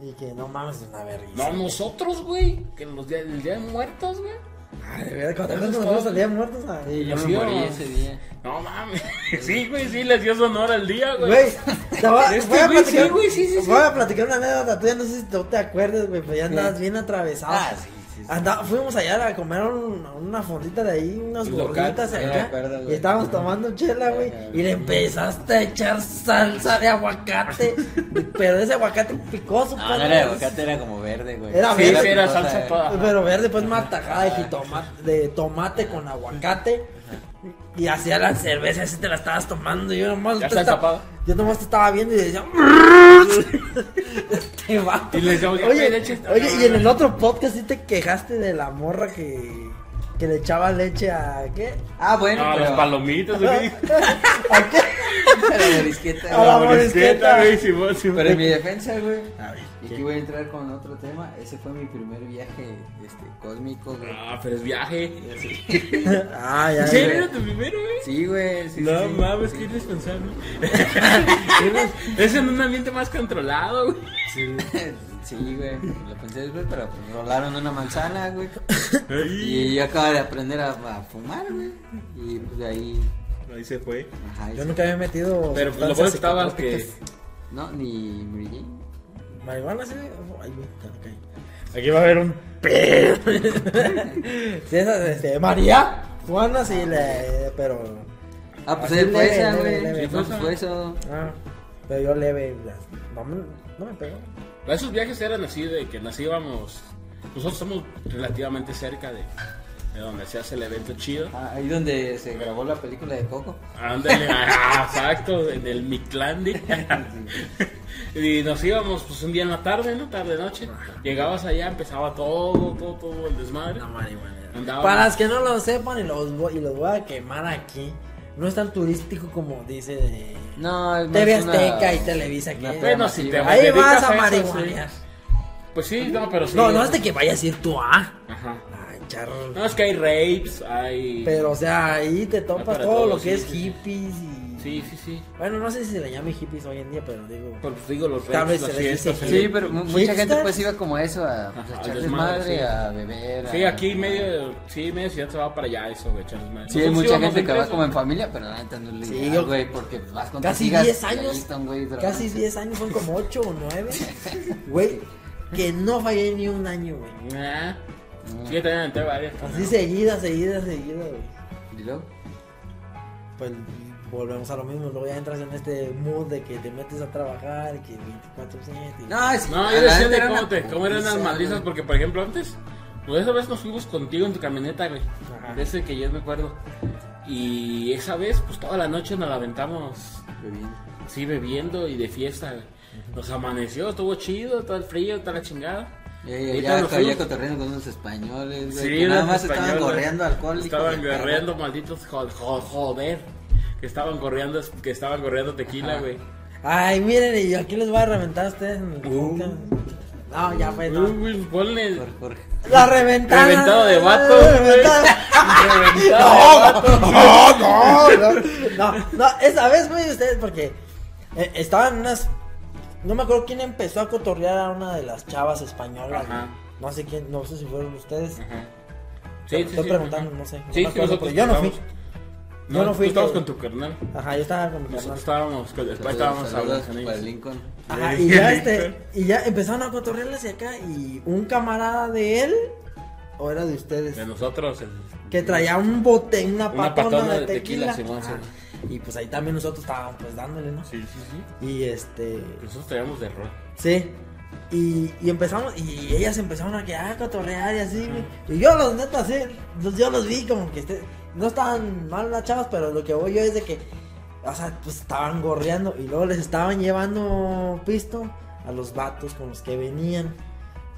Y que no mames, es una vergüenza. No, nosotros, güey. Que los días, el día de muertos, güey. Ay, de verdad, cuando nos fuimos al día de muertos. ah. Sí, yo me morí ese día. No mames. Sí, güey, sí, les dio sonor al día, güey. Güey, te voy, a- Este voy a güey, platicar, sí, güey, sí, sí, voy a platicar una anécdota tuya, no sé si tú te acuerdas, güey, pero ya andabas bien atravesado. Ah, sí, sí, sí. Anda- fuimos allá a comer un- una fondita de ahí, unas gorditas acá. y estábamos tomando chela, güey. Y le empezaste a echar salsa de aguacate. pero ese aguacate picoso, No, pues, no era aguacate, era como verde, güey. Era verde. sí, era picosa, salsa toda. Pero verde, pues más tajada de de tomate con aguacate. Y hacía la cerveza, así te la estabas tomando. Y yo nomás. Ya te está. Yo nomás te estaba viendo y decía. este vato. Y le decíamos, oye, oye, y en el otro podcast sí te quejaste de la morra que. Que le echaba leche a. ¿Qué? Ah, bueno, No, pero... los palomitos, güey. ¿A qué? la morisqueta, A la güey. morisqueta. Pero en mi defensa, güey. A ver, Y aquí voy a entrar con otro tema. Ese fue mi primer viaje este, cósmico, güey. Ah, pero es viaje. Ah, ya. ¿En serio ya. era tu primero, güey? Sí, güey. Sí, no sí, sí. mames, Sí. qué irresponsable. es en un ambiente más controlado, güey. Sí, güey. Lo pensé después, pero pues rolaron una manzana, güey. Y yo acabo de aprender a, a fumar, güey. Y pues de ahí. ahí se fue. Ajá, Yo sí. nunca había metido. Pero pues, lo bueno estaba que. No, ni Mary Jane. Marihuana, sí. Ay, güey, ok. Aquí va a haber un pedo. sí, esa, este, María. Juana, sí, le. Pero. Ah, pues él fue leve, esa, leve, güey. leve. Sí, pues fue eso. Ah, pero yo leve. No, me- no me pegó. Esos viajes eran así de que nos íbamos. Nosotros estamos relativamente cerca de, de donde se hace el evento chido. Ah, ahí donde se grabó la película de Coco. Ándale, ah, exacto, en el Mictlandi. y nos íbamos pues un día en la tarde, ¿no? Tarde noche. Llegabas allá, empezaba todo, todo, todo el desmadre. No, Para los que no lo sepan y los, voy, y los voy a quemar aquí, no es tan turístico como dice de No, TV una- Azteca y Televisa. Que una Bueno, si te Ahí vas a a. Pues sí, no, pero sí. No, no es de que vayas a ir tú a. Ajá. Ay, charro. No, es que hay rapes, hay. Pero, o sea, ahí te topas todo todo, lo que sí, es hippies y. Sí, sí, sí. Bueno, no sé si se le llame hippies hoy en día, pero digo. Pero pues digo, los Tal vez se le dice fiestas. Sí, pero mu- mucha ¿Hipsters? gente pues iba como eso a pues, Ajá, echar al desmadre, desmadre, sí. a beber. Sí, a- aquí medio, sí, medio ciudad se va para allá eso, güey, echar desmadre. Sí, hay Nosotros mucha íbamos gente que va como en familia, pero la neta no le Sí, digas, yo- güey, porque vas con Casi tus hijas 10 y ahí años. Casi drogándose. 10 años, son como 8 o 9. Güey, que no fallé ni un año, güey. Ah, Mm. sí, yo también entré varias. Así seguida, seguida, seguida, güey. ¿Y luego? Pues volvemos a lo mismo, luego ya entras en este mood de que te metes a trabajar, que 24-7. y- No, sí, No, yo decía de cómo, te, cómo eran las madrizas, porque por ejemplo antes, pues esa vez nos fuimos contigo en tu camioneta, güey. Ajá. De ese que yo me acuerdo. Y esa vez, pues toda la noche nos la aventamos Bebiendo. así bebiendo y de fiesta, güey. Nos amaneció, estuvo chido, todo el frío, toda la chingada. Ya, ya, Ahorita ya, nos ya fuimos. cotorreando con unos españoles, güey. Sí, que nada más estaban españoles. gorreando alcohol. hijo Estaban gorreando malditos jo- jo- joder. Que estaban corriendo, que estaban corriendo tequila, güey. Ay, miren, y aquí les voy a reventar a ustedes en el Uh. No, ya fue, no. Uy, güey, ponle. La reventada. Reventado de vato. Reventada. reventado de vato. No, no, no, no, no, esa vez, güey, ustedes, porque eh, estaban unas. No me acuerdo quién empezó a cotorrear a una de las chavas españolas. Ajá. güey. No sé quién, no sé si fueron ustedes. Ajá. Estoy preguntando, no sé. no Sí, me sí, acuerdo, nosotros pero yo no fui. Estábamos- Yo no tú estabas que- con tu carnal. Ajá, yo estaba con mi Nosotros carnal. estábamos, con- después estábamos hablando con para ellos. Lincoln. Ajá, y ya este, y ya empezaron a cotorrearle hacia acá y un camarada de él, o era de ustedes, De nosotros, el- que traía un bote, una una patona, patona de de tequila, sí. Y pues ahí también nosotros estábamos pues dándole, ¿no? Sí, sí, sí. Y este, Nosotros traíamos de rol. sí. Y, y empezamos, y ellas empezaron a quedar a cotorrear y así, güey. Y yo los neta, sí, los- yo los vi como que este- no estaban mal las chavas, pero lo que voy yo es de que, o sea, pues estaban gorreando y luego les estaban llevando pisto a los vatos con los que venían.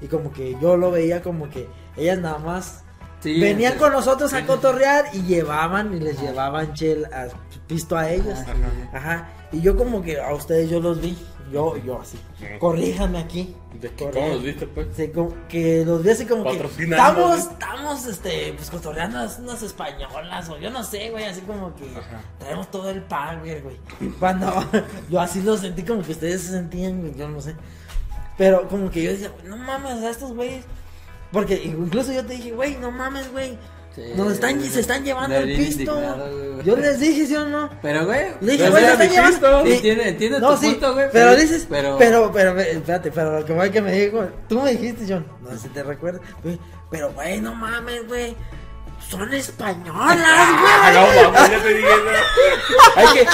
Y como que yo lo veía como que ellas nada más Sí, venían con nosotros a cotorrear y llevaban y les llevaban chel a, pisto a ellos. Ajá. Ajá. Y yo como que a ustedes yo los vi. Yo, yo así. Corríjanme aquí. ¿De qué? ¿Cómo los viste, pues? Sí, como que los vi así como que estamos, güey. estamos, este, pues cotorreando unas, unas españolas o yo no sé, güey, así como que Ajá. traemos todo el power, güey. Cuando yo así lo sentí como que ustedes se sentían, güey, yo no sé. Pero como que yo decía, no mames, a estos güeyes. Porque incluso yo te dije, güey, no mames, güey. Sí, Nos están, güey. se están llevando el pisto. Yo les dije, ¿sí o no? Pero, güey. Le dije, pero güey, se están llevando. Y- Entiende, entiende No, tu sí, punto, güey. pero dices, Pero. pero, pero, espérate, pero lo que fue que me dijo, tú me dijiste, John, no sé si te recuerdas, güey, pero, güey, no mames, güey, son españolas, güey. no, mames, ya te dije. Hay que.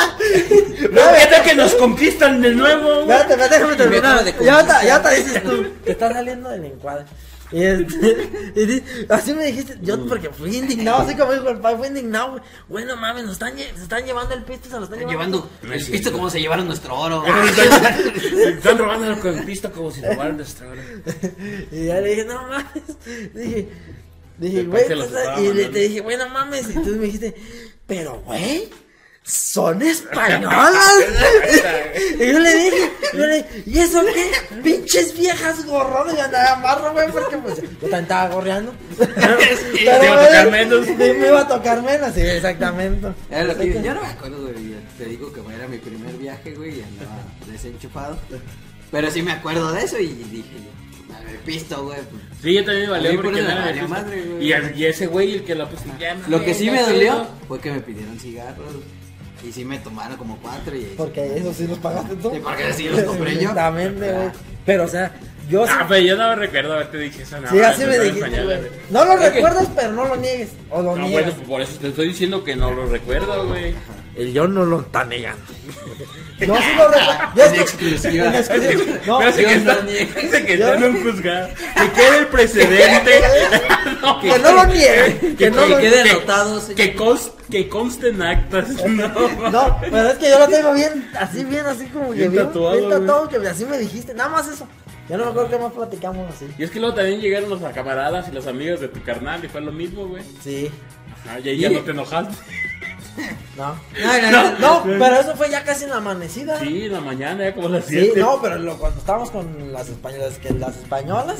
No, ¿qué tal que nos conquistan de nuevo? güey? Espérate, espérate, déjame terminar. Ya te, ya te dices tú, te estás saliendo del encuadre. Y, este, y di- así me dijiste, yo porque fui indignado, así como dijo el padre, fui indignado, güey. Güey, no mames, nos están, lle- se están llevando el pisto, se lo están llevando. llevando. el ¿Viste cómo se llevaron nuestro oro? Están robando el conquista como si robaran nuestra hora. Y ya le dije, no mames. Dije, dije, güey, los pues, estaba y le, mandando. te dije, güey, no mames. Y tú me dijiste, pero güey, son españolas. y yo le dije, yo le dije, ¿y eso qué? Pinches viejas gorronas. Y andaba amarro, güey, porque pues yo también estaba gorreando. Pero, te iba a tocar menos. Sí, me iba a tocar menos, sí, exactamente. Era lo que- yo no me acuerdo, güey. Te digo que era mi primer viaje, güey, y andaba desenchufado. Pero sí me acuerdo de eso y dije, madre pisto, güey. pues. Sí, yo también me valió porque por me madre, pisto. güey. y, ese güey, el que la puso, Lo que sí me dolió fue que me pidieron cigarros. Y sí me tomaron como cuatro y. Porque eso sí los pagaste tú. Sí, porque sí los compré yo. Exactamente, güey. Pero, o sea, yo sí Ah, pero yo no recuerdo haberte dicho eso. No, Sí, así me dijiste, güey. No lo Es que- recuerdas, pero no lo niegues. O lo No, bueno, niegas. por eso te estoy diciendo que no lo recuerdo, güey. El yo no lo está negando. Yo sí lo recuerdo. Sí- exclusiva. en exclusiva. No, que no está, niego. parece que está en un juzgado. Que quede el precedente. No, que no lo niegue. Que que- no Que lo quede niegue. anotado, que, que conste en actas. No, No, pero es que yo lo tengo bien, así bien, así como que Bien bien, tatuado, bien tatuado, que así me dijiste, nada más eso. Ya no me acuerdo qué más platicamos así. Y es que luego también llegaron los camaradas y los amigos de tu carnal y fue lo mismo, güey. Sí. Ajá, y ahí ya no te enojaste. No. No, no, No, pero eso fue ya casi en la amanecida. Sí, en la mañana, ya como las Sí, 7. no, pero lo- cuando estábamos con las españolas, que las españolas,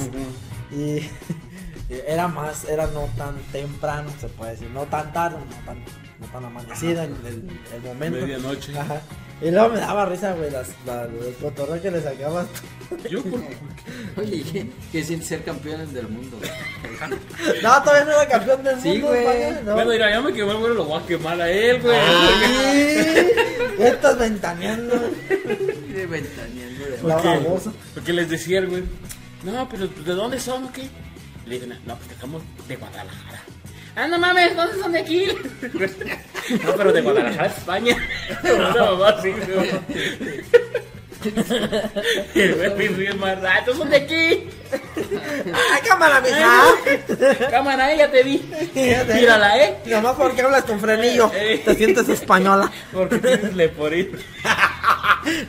y, y era más, era no tan temprano, se puede decir, no tan tarde, no tan, no tan amanecida en el, el momento. Medianoche. Ajá. Y luego me daba risa, güey, las, la, los cotorreos que le sacabas. Yo, por... Oye, ¿qué, qué siente ser campeones del mundo? No, todavía no era campeón del Sí, mundo, güey. No. Bueno, mira, ya me quemé, güey, lo voy a quemar a él, güey. Ya estás ventaneando. De ventaneando de La Porque-. Porque les decía el güey, no, pero ¿de dónde son o qué? Le dije, no, pues estamos de Guadalajara. Ah, no mames, ¿dónde son de aquí? no, pero de Guadalajara, España. Una mamá así, güey. Y el güey bien más rato, son de aquí. ¡Ay, cámara, mija! Cámara, eh, ya te vi. Mírala, eh. Nomás porque hablas con frenillo. Ey. Te sientes española. Porque tienes leporín.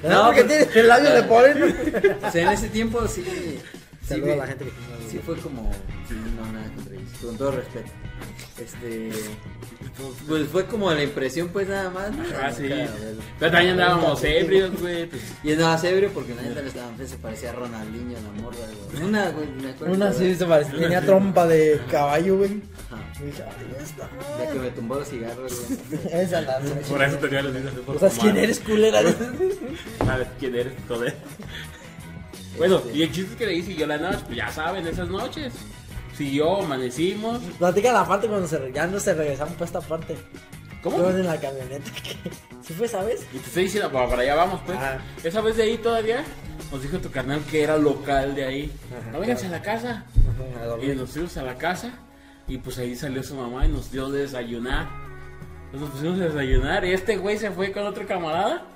No, porque tienes el labio de polen. O sea, en ese tiempo sí. sí, Saludo a la gente que Sí, fue como. sí, no, nada contra ellos. Con todo respeto. Este. Pues fue como la impresión, pues nada más. ¿no? Ah, sí. Pero también andábamos ebrios, güey. Pues, Y andaba ebrio porque la neta le estaba se parecía a Ronaldinho, la morra, güey. Una, güey, me acuerdo. Una sí se parecía. Tenía trompa de caballo, güey. Ajá. Dije, ay, esta La que me tumbó los cigarros, güey. Esa la. por eso tenía los dientes ¿Tú sabes quién eres, culera? ¿Sabes quién eres, joder? Bueno, y el chiste que le siguió la noche, pues ya saben, esas noches. Siguió, amanecimos. Platica la parte cuando se, ya no se regresaron para esta parte. ¿Cómo? Fueron en la camioneta. ¿Sí fue, sabes? Y te estoy diciendo, para, para allá vamos, pues. Ajá. Esa vez de ahí todavía nos dijo tu carnal que era local de ahí. Ajá, no, vénganse claro. a la casa. Ajá, Y nos fuimos a la casa. Y pues ahí salió su mamá y nos dio de desayunar. Nos pusimos a desayunar. Y este güey se fue con otro camarada.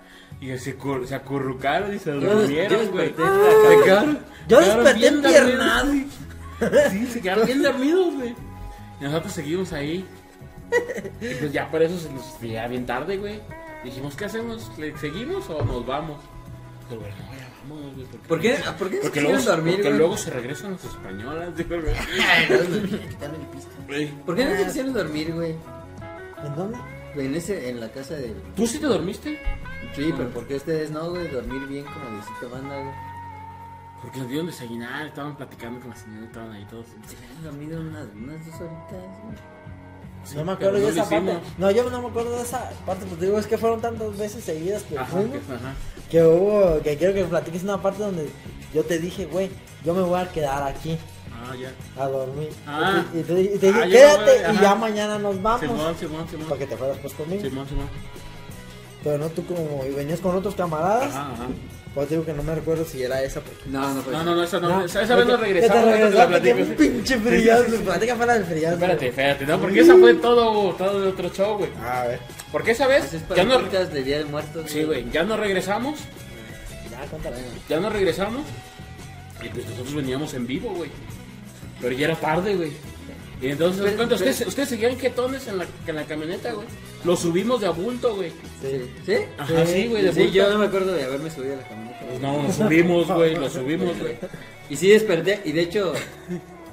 Y se, cur- se acurrucaron y se Yo durmieron, güey. quedaron- Yo quedaron desperté bien empiernado. dormidos. Sí, se quedaron bien dormidos, güey. Y nosotros seguimos ahí. Y pues ya por eso se nos ya bien tarde, güey. Dijimos, ¿qué hacemos? ¿Le seguimos o nos vamos? Pero bueno, ya vámonos, güey. ¿Por qué, ah, ¿por qué Porque luego, dormir, porque güey? luego se regresan las españolas, güey. Ay, no. ¿Por qué no se quisieron dormir, güey? ¿En dónde? En, ese, en la casa del... ¿Tú sí te dormiste? Sí, pero ¿por qué ustedes no, güey? Dormir bien como Diosito manda, güey. Porque nos dieron desayunar, estaban platicando con la señora, estaban ahí todos. Se habían dormido unas, unas dos horitas, güey. no me acuerdo de no esa parte. No, yo no me acuerdo de esa parte, porque digo, es que fueron tantas veces seguidas que Ajá, fuimos, que- ajá. que hubo, que quiero que platiques una parte donde yo te dije, güey, yo me voy a quedar aquí Ah, ya. a dormir. Ah. y, te, y te dije, Ah, no quédate voy, y ya mañana nos vamos. Simón, Simón, Simón. Para que te fueras pues conmigo. Simón, Simón. Pero no tú como, y venías con otros camaradas. Ajá, ajá. Pues digo que no me recuerdo si era esa. Porque... No, no, pues. No, no, no, esa no. No, esa, esa vez que- nos regresamos. Te regresaste, un sí. pinche frillazo. Platica fuera del frillazo. Espérate, espérate, no, porque esa fue todo, todo de otro show, güey. A ver, Porque esa vez es para ya el no. de Día de Muertos. Sí, güey, ya nos regresamos. ya, cuéntala. Ya nos regresamos. Y pues nosotros veníamos en vivo, güey. Pero ya era tarde, güey. Y entonces, Pero- ¿cuánto? pero- ¿Ustedes, ustedes seguían jetones en la, en la camioneta, güey. Lo subimos de abulto, güey. Sí. ¿Sí? Ajá, sí, güey, de Sí, bulto. yo no me acuerdo de haberme subido a la camioneta. No, lo subimos, güey, lo subimos, güey. Y sí desperté, y de hecho,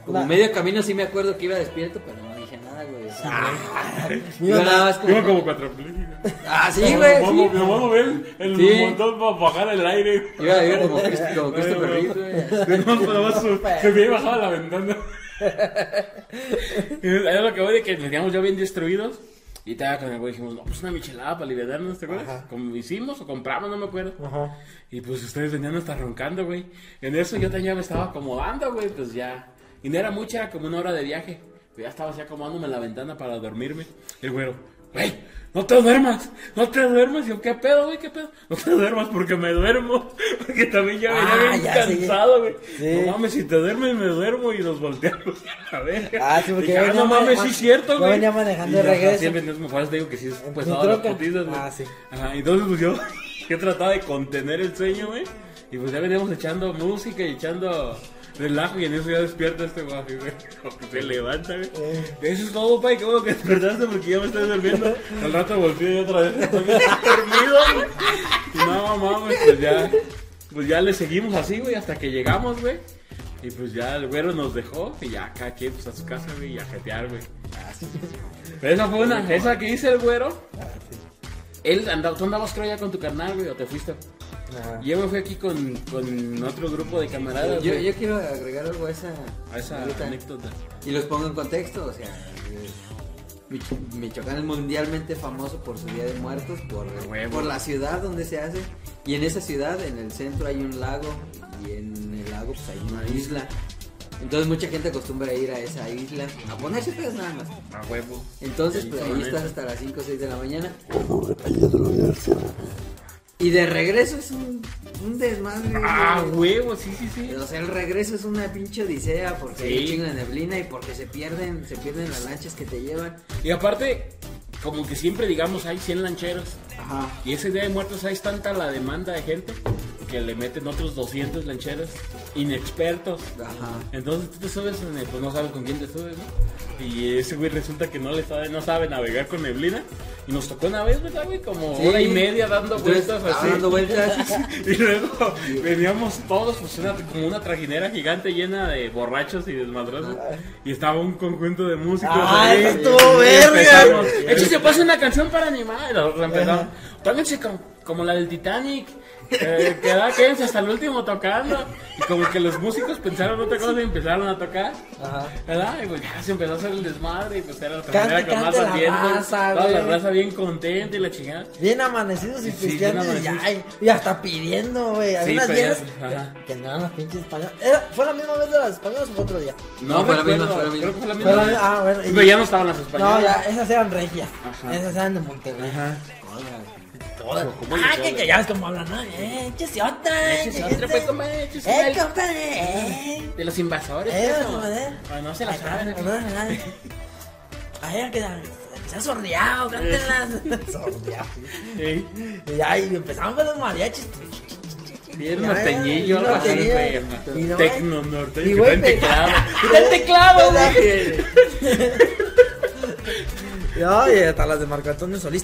como medio camino sí me acuerdo que iba despierto, pero no dije nada, güey. sea, Iba nada más como... Iba como. Ah, sí, güey, sí. Me voy a mover el Sí. montón para bajar el aire. Iba, iba como, Cristo- como Reeve, güey. Más su- se me bajaba la ventana. Y Era lo que voy de que veníamos ya bien destruidos. Y estaba con el güey dijimos, no, pues una michelada para liberarnos, ¿te acuerdas? Como hicimos o compramos, no me acuerdo. Ajá. Y pues ustedes venían hasta roncando, güey. En eso yo ya me estaba acomodando, güey, pues ya. Y no era mucho, era como una hora de viaje. Pero ya estaba así acomodándome en la ventana para dormirme. El güero, güey, no te duermas, no te duermas. Y yo, ¿qué pedo, güey? ¿Qué pedo? No te duermas porque me duermo. Porque también ya venía Ah, bien ya, sí. cansado, güey. Sí. No mames, si te duermes me duermo y nos volteamos a ver. Ah, sí, porque Dije, yo ah, no mames, sí es cierto, yo güey. venía manejando Y de regreso. Siempre mejor, te digo que sí es pues las güey. Ah, sí. Ajá, entonces pues yo, yo trataba de contener el sueño, güey. Y pues ya veníamos echando música y echando relajo y en eso ya despierta este guaje, güey. Se levanta, güey. Eh. Eso es todo, pai, qué bueno que despertaste porque ya me estoy durmiendo. Al rato volteé y otra vez estoy dormido, güey. Y no, mamá, güey, pues ya, pues ya le seguimos así, güey, hasta que llegamos, güey. Y pues ya el güero nos dejó y ya cada quien pues a su casa, güey, y a jetear, güey. Pero esa fue una, esa que hice el güero. Él andaba, tú andabas creo ya con tu carnal, güey, o te fuiste. Yo me fui aquí con, con otro grupo de camaradas, Yo, güey, yo quiero agregar algo a esa, a esa anécdota. Y los pongo en contexto, o sea, Mich- Michoacán es mundialmente famoso por su Día de Muertos, por, Huevo. por la ciudad donde se hace. Y en esa ciudad, en el centro hay un lago y en el lago pues hay una isla. Entonces mucha gente acostumbra a ir a esa isla a ponerse pedos nada más. A huevo. Entonces Sí, pues ahí estás hasta las 5 o 6 de la mañana. Y de regreso es un, un desmadre. Ah, huevo, sí, sí, sí. O sea, el regreso es una pinche odisea porque Sí. hay chingo de neblina y porque se pierden, se pierden las lanchas que te llevan. Y aparte, como que siempre digamos hay 100 lancheros. Ajá. Y ese día de muertos hay tanta la demanda de gente que le meten otros 200 lancheros inexpertos. Ajá. Entonces tú te subes, en el- pues no sabes con quién te subes, ¿no? Y ese güey resulta que no le sabe, no sabe navegar con neblina. Y nos tocó una vez, ¿verdad, güey? Como Sí. hora y media dando Entonces, vueltas así. dando vueltas. Y luego veníamos todos, pues una, como una trajinera gigante llena de borrachos y desmadrosos. Y estaba un conjunto de músicos Ah, estuvo verga. empezamos, Échese pues una canción para animar. Y nosotros empezamos. Pónganse como, como la del Titanic. Eh, queda quédense hasta el último tocando. Y como que los músicos pensaron otra cosa y empezaron a tocar. Ajá. ¿Verdad? Y pues ya se empezó a hacer el desmadre y pues era la Cante, trajinera con más asientos. raza, Toda la raza bien contenta y la chingada. Bien amanecidos y Sí, bien y, amanecidos. ay, y hasta pidiendo, güey. Hay Sí, unas viejas que, que no eran las pinches españolas. ¿Fue la misma vez de las españolas o fue otro día? No, fue la misma, fue la misma. Creo que fue la Fue misma. la misma- ah, bueno. y- Pero ya no estaban las españolas. No, ya, esas eran regias. Ajá. Esas eran de Monterrey. Ajá. Todas. ¿Cómo Ah, que, que ya ves cómo hablan, ¿no? Eh, échese otra. Échese que otra, pues, compadre, échese Eh, compadre, eh. De los invasores. Eh, eso. compadre. Ah, no se la saben. no, no, no. Ay, que se ha sordeado, cántenlas. Sordeado. Y y empezamos con los mariachis. Bien norteñillo, no, Tecno norteño. que teclado. ¡Quita el teclado, güey! No, y hasta las de Marco Antonio Solís.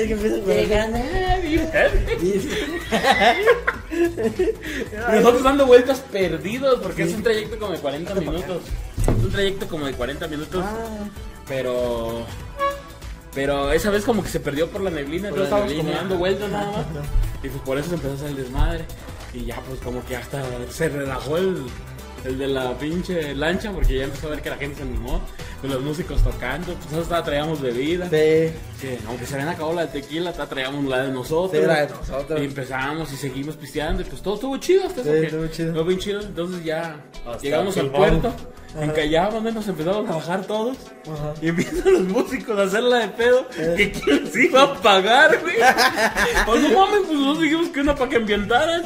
Ting, ting, ting, Y es que Y nosotros dando vueltas perdidos porque es un trayecto como de 40 minutos. Es un trayecto como de 40 minutos. Ah, Pero. Pero esa vez como que se perdió por la neblina, Por entonces la estábamos como dando vueltas nada más. Y pues por eso se empezó a hacer el desmadre. Y ya pues como que hasta se relajó el, el de la pinche lancha porque ya empezó a ver que la gente se animó. Los músicos tocando, pues nosotros traíamos bebida. Sí. Que aunque se habían acabado la de tequila, traíamos la de nosotros. Sí, la de nosotros. Y empezamos y seguimos pisteando y pues todo estuvo chido hasta Sí, estuvo chido. Estuvo bien chido. Entonces ya Hasta llegamos al puerto, Ajá. encallamos, ¿no? nos empezamos a bajar todos. Ajá. Y empiezan los músicos a hacerla de pedo. Que quién se iba a pagar, güey. Pues no mames, pues nosotros dijimos que una para que ambientaran.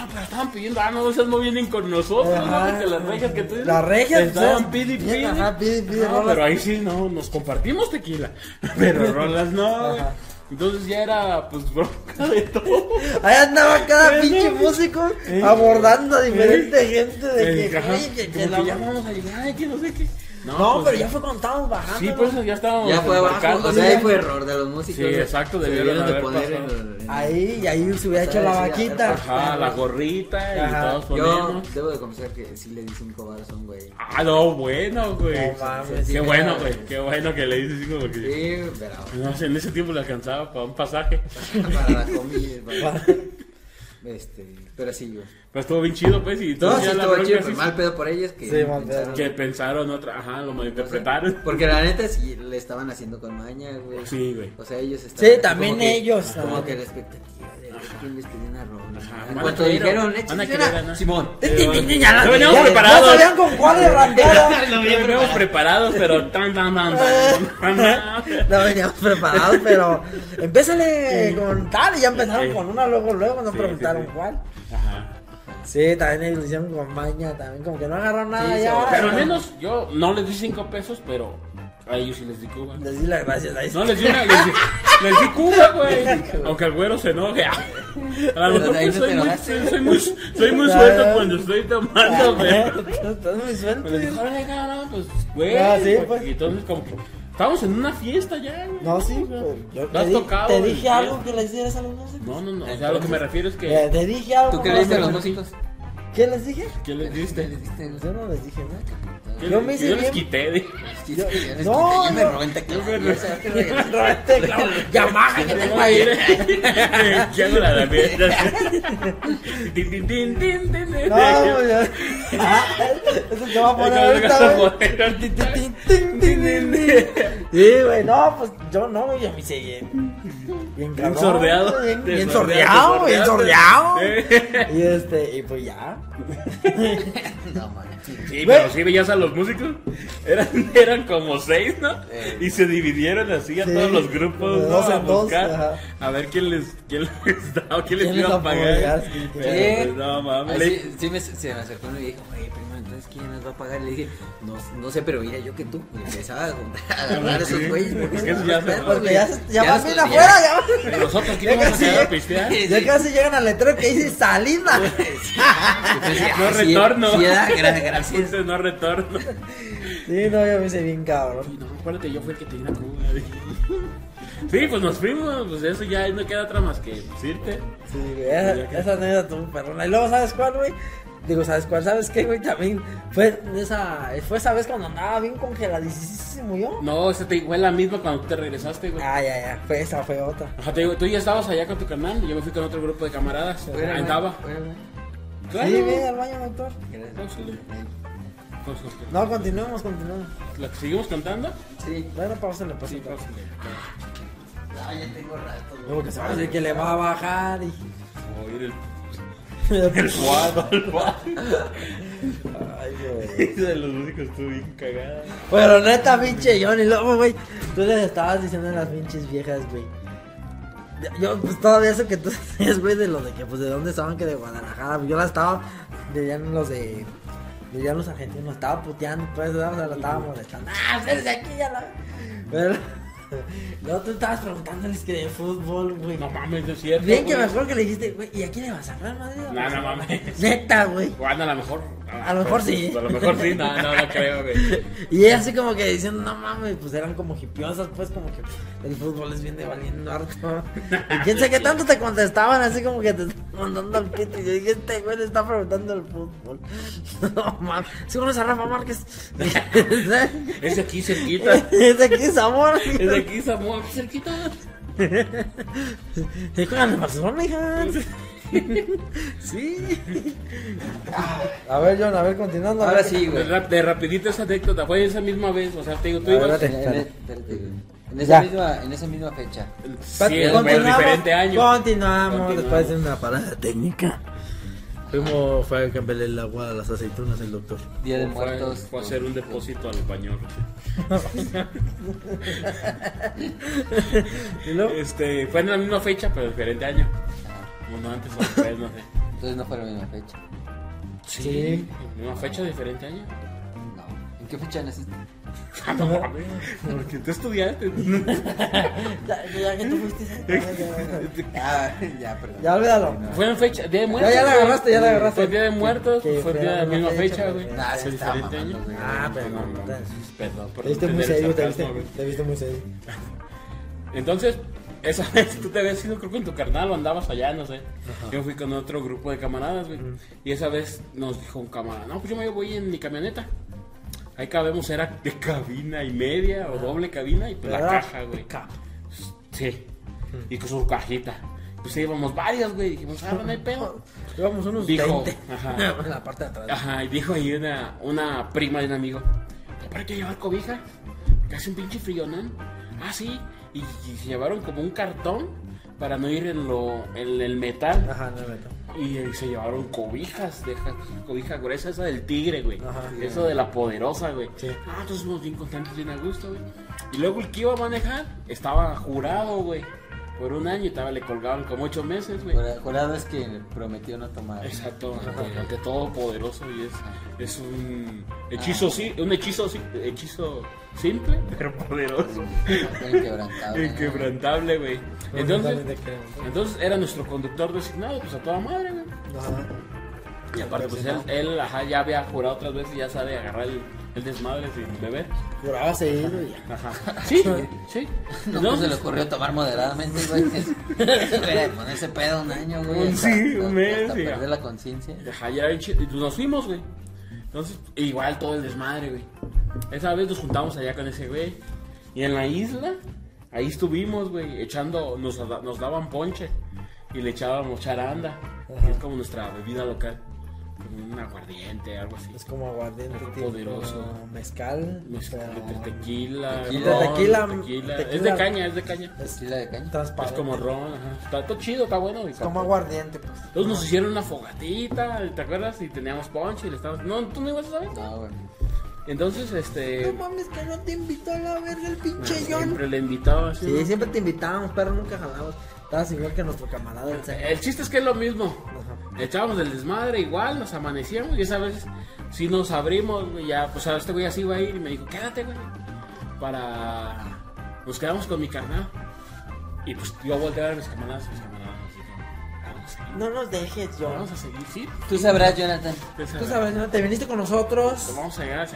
No, pero estaban pidiendo, ah, no, esas no vienen con nosotros, Ajá. ¿no? Que las rejas que tú dices. Las regias, Estaban pidi, pidi. Ajá, No, rolas. pero ahí sí, no, nos compartimos tequila. Pero rolas no. Ajá. Entonces ya era, pues, bronca de todo. Ahí andaba cada pinche músico abordando a diferente gente de Eh, que, que- que como la- que ya vamos a llegar, que no sé qué. No, pues, pero ya fue cuando estábamos bajando. Sí, ¿no? por eso ya estábamos. Ya fue abajo, o sea, ahí fue error de los músicos. Sí, exacto, debieron debieron de poner Ahí, y ahí se hubiera O hecho la vaquita. Ajá, la gorrita y Ajá. todos Yo debo de confesar que sí le di cinco baros a un güey. Ah, no, bueno, güey. No mames, sí, qué bueno, güey. Qué bueno que le dices cinco porque. Sí, pero No sé, en ese tiempo le alcanzaba para un pasaje. para la comida. para- Este, pero sí, yo. Pero estuvo bien chido, pues. Y No, entonces sí la estuvo chido, pero mal pedo por ellos que Sí, pensaron- Que pensaron otra. Ajá, lo malinterpretaron. Porque la neta sí le estaban haciendo con maña, güey. Sí, güey. O sea, ellos estaban. Sí, también como que- ellos, Como que la expectativa de quién les una rola. Ajá, En a cuanto dijeron, a ¿no? Simón. Ya No veníamos preparados. Ya sabían con cuál de. Lo veníamos preparados, pero tan, tan, tan. No veníamos preparados, pero empésale con tal y ya empezaron con una luego, luego no Sí, preguntaron cuál. Ajá. Sí, también lo hicieron con maña, también como que no agarraron nada Sí, ya. Pero al menos yo no les di cinco pesos, pero a ellos sí les di Cuba. Les di las gracias ahí. No, les di una, les di, les di Cuba, güey. Aunque el güero se enoje. A lo mejor no soy, muy, soy, muy, soy muy Ya, suelto cuando estoy tomando, güey. Estás muy suelto. Me dijo, "Órale, cabrón, pues, güey. Ah, sí, pues, pues. Y entonces, como que estábamos en una fiesta ya, güey. No, sí, pues, yo ¿Lo te, has di- tocado te dije fiesta? algo que les dieras a los músicos. No, no, no. O sea, lo que me refiero es Eh, que. te dije algo. ¿Tú qué no le diste a los músicos? ¿Qué les dije? ¿Qué les diste? Yo no les dije nada. ¿Qué Yo les- me hice yo les bien- quité, de- Yo- les no, quité, yo me no. robé en teclado. Yo me me- Este, claro, Yamaha que tengo ahí. ¿Qué hago la fiesta? Tin, tin, tin, tin, tin, tin. No, pues, ya. Ah, Eso te va a poner ahorita, güey. Tin, tin, tin, Sí, güey, no, pues yo no, güey, yo me hice bien. Bien Bien cabrón, sordeado. Bien, Te bien sordeaste, sordeado, bien sordeado. Y este, y pues ya. No, man. Sí, pero sí veías a los músicos. Eran, eran como seis, ¿no? Eh. Y se dividieron así a Sí, todos los grupos, ¿no? dos A en dos, buscar. ajá. A ver quién les, quién les daba, quién les ¿Quién les iba a pagar. Sí, pues, no mames. Sí, sí me, se me acercó y me dijo, primo, entonces ¿quién nos va a pagar? Le dije, no, no sé, pero mira yo que tú. Y empezaba a juntar a agarrar a esos güeyes. Porque Es que son ya se- Porque ya, ya los- bien afuera, ya. Nosotros Ya quién vamos a casi quedar a pistear. Ya casi llegan al letrero que dice salida. No ah, retorno. Sí, gracias. No retorno. Sí, no, yo me hice bien cabrón. No, acuérdate, yo fui el que te di la. Sí, pues nos fuimos, pues eso ya no queda otra más que pues, irte. Sí, güey, esa, esa anécdota tuvo perrona. Y luego, ¿sabes cuál, güey? Digo, ¿sabes cuál? ¿Sabes qué, güey? También fue esa, fue esa vez cuando andaba bien congeladísimo yo. No, esa te fue la misma cuando tú te regresaste, güey. Ah, ya, ya, fue esa, fue otra. Ajá, te digo, tú ya estabas allá con tu canal y yo me fui con otro grupo de camaradas. Fuera, Ahí andaba. Claro. Sí, ve al baño, doctor. No, continuemos, continuemos. ¿La seguimos cantando? Sí. Bueno, pausale, pues. Sí, pásale. Ah, ya tengo rato. güey. Luego que se va a decir que le va a bajar y... Oír el, el cuadro, el cuadro. Ay, güey. De los músicos estuvo bien cagada. Pero neta, pinche Johnny, luego, güey, tú les estabas diciendo a las pinches viejas, güey. Yo, pues todavía eso que tú decías, güey, de lo de que, pues, de dónde estaban, que de Guadalajara. Yo la estaba, ya los de, ya los argentinos, estaba puteando, pues, o sea, la estaba molestando. ¡Ah, ustedes de aquí ya la! Pero, luego tú estabas preguntándoles que de fútbol, güey. No mames, no es cierto. Bien que mejor que le dijiste, güey, ¿y a quién le vas a Madrid? o No, no Barcelona?" mames. Neta, güey. Bueno, a lo mejor. A lo mejor sí. A lo mejor sí, no, no, no creo, güey. Y ella así como que diciendo, no mames, pues eran como hipiosas, pues como que el fútbol les viene valiendo harto. Y quién sabe qué tanto te contestaban, así como que te estaban mandando al pito. Y yo dije, este güey le está preguntando el fútbol. No mames, ¿sí conoces a Rafa Márquez? Es de aquí cerquita. es de aquí, Zamora. Es de aquí, aquí cerquita. ¿Y juegan en Barcelona, hija? Sí. A ver, John, a ver, continuando. Ahora sí, De, güey. rap- de rapidito esa anécdota, fue esa misma vez, o sea, te digo, tú ibas... En, Ya. esa, misma, en esa misma fecha. Sí, pero diferente año. Continuamos, Continuamos. después de una parada técnica. Fuimos, fue a cambiarle el agua a las aceitunas el doctor. Día de Fue, Muertos. fue a hacer un depósito al baño. ¿Y luego? Este, fue en la misma fecha, pero diferente año. Uno antes o después, no sé. entonces no fue la misma fecha. Sí. ¿Misma fecha, diferente año? No. ¿En qué fecha naciste? Ah, no mames. Porque tú estudiaste. Ya, ya que tú fuiste. Ah, ya, perdón. Ya olvídalo. Fue en fecha, Día de Muertos. ya la güey. agarraste, ya la agarraste. Fue Día de Muertos, fue fue día de la la misma fecha, fecha, güey. güey. Ah, Fue sí, diferente mamando, año. güey. Ah, No, no, no. Perdón, por Te viste no muy serio, te viste muy serio. Entonces, esa vez tú te habías ido, creo que en tu carnal o andabas allá, no sé. Yo fui con otro grupo de camaradas, güey. Y esa vez nos dijo un camarada, no, pues yo me voy en mi camioneta. Ahí cabemos, era de cabina y media o doble cabina y pues la caja, güey. Sí. Y con su cajita. Pues íbamos varias, güey. Dijimos, ah, no hay pedo. Llevamos unos Dijo, 20. ajá. En la parte de atrás. Ajá, y dijo ahí una, una prima de un amigo, ¿para qué llevar cobija? Que hace un pinche frillonón. Ah, sí. Y, y se llevaron como un cartón para no ir en, lo, en el metal. Ajá, no meto. Y, eh, se llevaron cobijas, de ja- cobija gruesa, esa del tigre, güey. Ajá. Eso de la poderosa, güey. Sí. Ah, entonces fuimos bien contentos, bien a gusto, güey. Y luego el que iba a manejar estaba jurado, güey. Por un año y estaba, le colgaban como ocho meses, güey. Jura- Jurado es que prometió no tomar. Exacto, ante, ante todo poderoso y es, es un hechizo, sí, un hechizo, sí, hechizo simple, pero poderoso, Inquebrantable. inquebrantable, güey. Entonces, entonces era nuestro conductor designado, pues a toda madre, güey. Ajá. Y aparte, pues él, él, ajá, ya había jurado otras veces y ya sabe agarrar el, el desmadre sin beber. Juraba seguido y ya. Ajá. Sí, sí. No, pues se le ocurrió tomar moderadamente, güey. Ponerse pedo un año, güey. Un hasta- sí, un mes, hasta perder la conciencia. Ajá, ya nos fuimos, güey. Entonces, igual todo el desmadre, güey. Esa vez nos juntamos allá con ese güey. Y en la isla, ahí estuvimos, güey, echando, nos, nos daban ponche. Y le echábamos charanda. que es como nuestra bebida local. Un aguardiente, algo así. Es como aguardiente, Algo tipo poderoso. mezcal. Mezcal, pero tequila, Tequila. ron, Tequila, tequila. Es de caña, es de caña. Es Tequila de caña. Es transparente. como ron, ajá. Está, chido, está bueno. y Es como aguardiente, pues. Entonces nos hicieron una fogatita, ¿te acuerdas? Y teníamos ponche y le estábamos... No, tú no ibas a saber. No, güey. Entonces, este... No mames, que no te invitó a la verga el pinche John. Siempre le invitaba así. Sí, ¿no? siempre te invitábamos, pero nunca jalamos. Estabas igual que nuestro camarada el. El chiste es que es lo mismo. Echábamos el desmadre igual, nos amanecíamos y esa vez sí nos abrimos, ya, pues a este güey así iba a ir y me dijo, quédate, güey. Para... Nos quedamos con mi carnal. Y pues yo volteé a ver a mis camaradas, mis camaradas así como, vamos a seguir. No nos dejes, John. Vamos a seguir, sí. Tú sabrás, Jonathan. Tú sabes, ¿no? Te viniste con nosotros. Pues vamos a llegar a.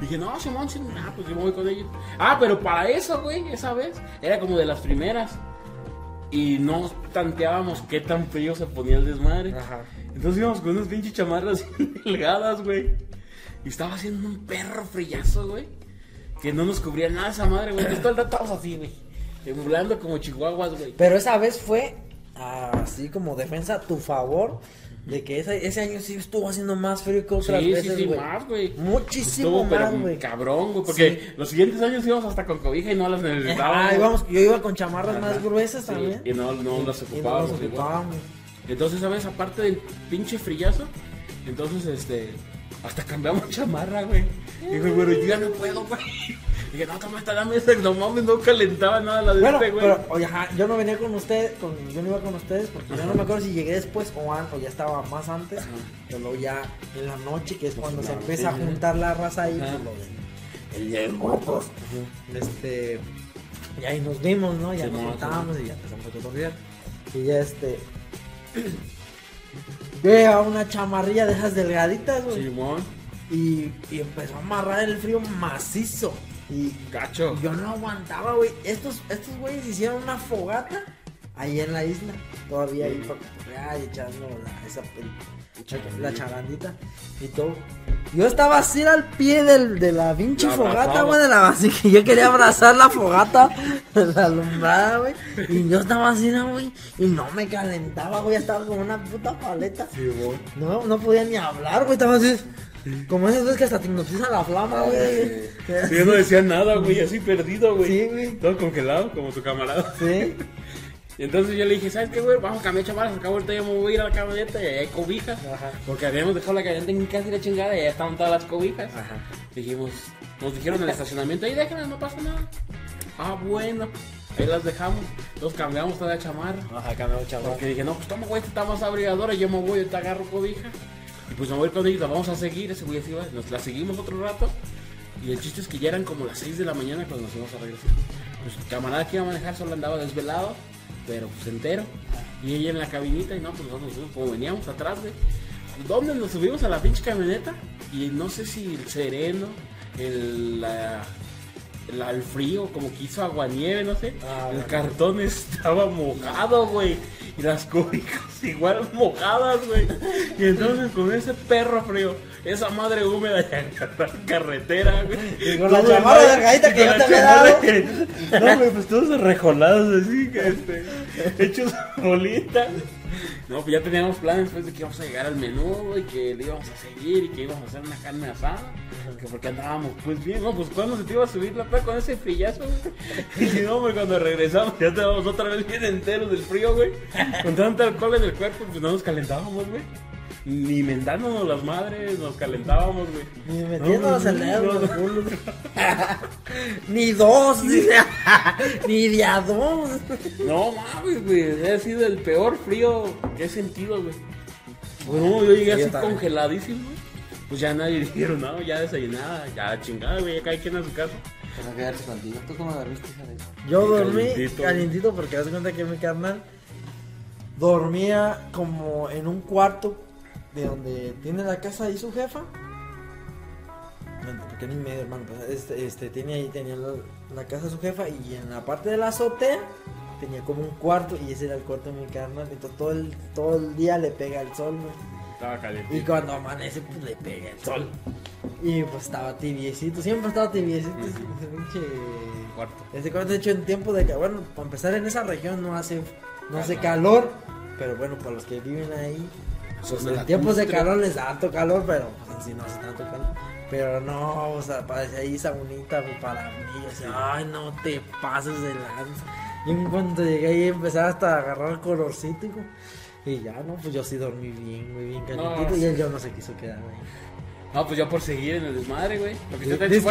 Dije, no, Simón, sí, ah, pues yo me voy con ellos. Ah, pero para eso, güey, esa vez, era como de las primeras. Y no tanteábamos qué tan frío se ponía el desmadre. Ajá. Entonces íbamos con unas pinches chamarras delgadas, güey. Y estaba haciendo un perro frillazo, güey. Que no nos cubría nada esa madre, güey. Todo el rato estábamos así, güey. Temblando como chihuahuas, güey. Pero esa vez fue así como defensa a tu favor de que ese, ese año sí estuvo haciendo más frío que otras Sí, veces, sí, más, güey. Muchísimo Estuvo, más, güey. cabrón, güey. Porque Sí. los siguientes años íbamos hasta con cobija y no las necesitábamos. Ah, íbamos- yo iba con chamarras Ajá. más gruesas Sí, también. Y no, no las Y no ocupábamos. ocupábamos. Entonces, ¿sabes? Aparte del pinche frillazo, entonces, este, hasta cambiamos chamarra, güey. Digo, pero yo ya no puedo, güey. Dije, no, toma esta, dame esta. No mames, no calentaba nada la de Bueno, este, güey. pero oye, ajá, yo no venía con ustedes, con, yo no iba con ustedes porque yo no me acuerdo si llegué después o, an- o ya estaba más antes, Ajá. pero luego ya en la noche que es cuando se empieza a juntar la raza ahí, Ajá. pues lo de el Día de Muertos. Este, y ahí nos vimos, ¿no? Ya Sí, nos no, juntamos y ya empezamos a cotorrear. Y ya este, veo una chamarrilla de esas delgaditas, güey. Simón, Y, y empezó a amarrar el frío macizo. Y gacho. yo no aguantaba, güey. Estos, estos güeyes hicieron una fogata ahí en la isla, todavía ahí para cotorrear y echando la, esa, el- la charandita y todo. Yo estaba así al pie del, de la pinche fogata, güey, de la así que yo quería abrazar la fogata, la alumbrada, güey, y yo estaba así, ¿no, güey, y no me calentaba, güey, estaba como una puta paleta. No, no podía ni hablar, güey, estaba así, como esas veces que hasta te hipnotiza la flama, güey. Yo no decía nada, güey, así perdido, güey. Sí, güey. Todo congelado, como tu camarada. Sí. Y entonces yo le dije, ¿sabes qué, güey? Vamos a cambiar chamarras, acá ahorita ya me voy a ir a la camioneta y ahí hay cobijas. Ajá. Porque habíamos dejado la camioneta en casa y la chingada y ya estaban todas las cobijas. Ajá. Dijimos, nos dijeron en el estacionamiento, ahí déjenlas, no pasa nada. Ah, bueno, ahí las dejamos. Entonces cambiamos toda la chamarra. Ajá, cambió chaval. Porque dije, no, pues toma, güey, esta está más abrigadora, yo me voy, te agarro cobija. Y pues me voy con ellos, la vamos a seguir, ese güey así va, nos la seguimos otro rato. Y el chiste es que ya eran como las 6 de la mañana cuando nos íbamos a regresar. Pues el camarada que iba a manejar solo andaba desvelado, pero pues entero. Y ella en la cabinita y no, pues nosotros nos como veníamos atrás, güey. ¿Dónde nos subimos a la pinche camioneta? Y no sé si el sereno, el, la- la- el frío, como que hizo aguanieve, no sé. Ah, el cartón estaba mojado, güey. Y las cobijas igual mojadas, güey. Y entonces con ese perro frío, esa madre húmeda y carretera, güey. Y con la chamarra mar- delgadita que yo te había dado. que- No, güey, pues todos arrejolados así, que este, hechos bolitas. No, pues ya teníamos planes pues de que íbamos a llegar al menú, güey, que le íbamos a seguir y que íbamos a hacer una carne asada. Que porque andábamos, pues bien, no, pues cuando se te iba a subir la peda con ese frillazo, güey. Y no, güey, cuando regresamos ya estábamos otra vez bien enteros del frío, güey. Con tanto alcohol en el cuerpo, pues no nos calentábamos, güey. Ni mentándonos las madres, nos calentábamos, güey. Ni metiéndonos No, el dedo. Ni dos, dice. Ni de a dos. No mames, güey. Ha sido el peor frío que he sentido, güey. Pues no, yo llegué Sí, así congeladísimo, güey. Pues ya nadie dijeron, no, ya desayunada, ya chingada, güey, ya cada quien a su casa. Para quedarse contigo. ¿Tú cómo dormiste? Yo Sí, dormí calientito. calientito porque haz de cuenta que mi carnal dormía como en un cuarto de donde tiene la casa ahí su jefa. Porque ni medio, hermano. pues, Este, este, tenía ahí, tenía la, la casa de su jefa y en la parte de la azotea tenía como un cuarto y ese era el cuarto de mi carnal. Entonces todo el, todo el día le pega el sol. Estaba Y cuando amanece, pues le pega el sol. Y pues estaba tibiecito, siempre estaba tibiecito ese ese pinche Cuarto. ese cuarto, de hecho, en tiempo de que, bueno, para empezar en esa región no hace, no hace calor, pero bueno, para los que viven ahí, pues Son en la tiempos de calor les da harto calor, pero pues en sí no hace tanto calor. Pero no, o sea, parece ahí esa bonita para mí, yo decía, ay, no te pases de lanza. Y en cuanto llegué ahí empecé hasta a agarrar colorcito, hijo. Y ya, no, pues yo sí dormí bien, muy bien calientito. No, y sí. él yo no se quiso quedar ahí. No, pues yo por seguir en el desmadre, güey. Lo que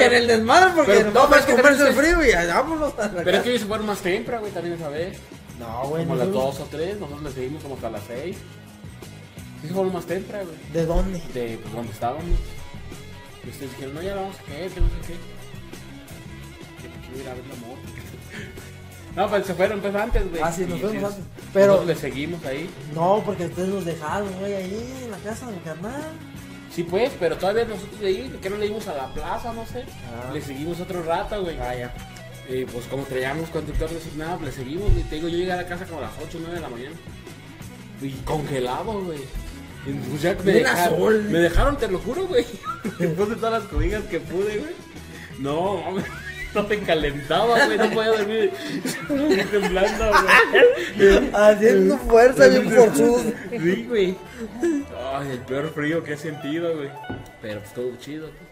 en el desmadre porque Pero- no, pero es que comerse el frío y vámonos Pero es casa. que ellos se fueron más temprano, güey, también esa vez. No, güey, Como a las nosotros- 2 o 3, nosotros le seguimos como hasta las 6. Sí, se fueron más temprano, güey. ¿De dónde? De pues, donde estábamos. Y ustedes dijeron, no, ya la vamos a caer, que no sé qué. Que quiero ir a ver la moto. No, pues se fueron pues antes, güey. Ah, sí, nos fuimos sí, antes. Pero- nosotros le seguimos ahí. No, porque ustedes nos dejaron, güey, ahí en la casa de mi carnal. Sí, pues, pero todavía nosotros de ahí, que no le dimos a la plaza, no sé. Ah. Le seguimos otro rato, güey. Ah, ya. Y pues como traíamos conductor designado, pues le seguimos, güey. Te digo, yo llegué a la casa como a las 8 o 9 de la mañana. Y congelado, güey. Y, pues, ya me, dejaron, azul. me dejaron, te lo juro, güey. Después de todas las cobijas que pude, güey. No, no te calentaba, güey. No podía dormir. temblando, güey. Haciendo fuerza bien forzudo. Sí, güey. Ay, el peor frío que he sentido, güey. Pero pues todo chido. güey.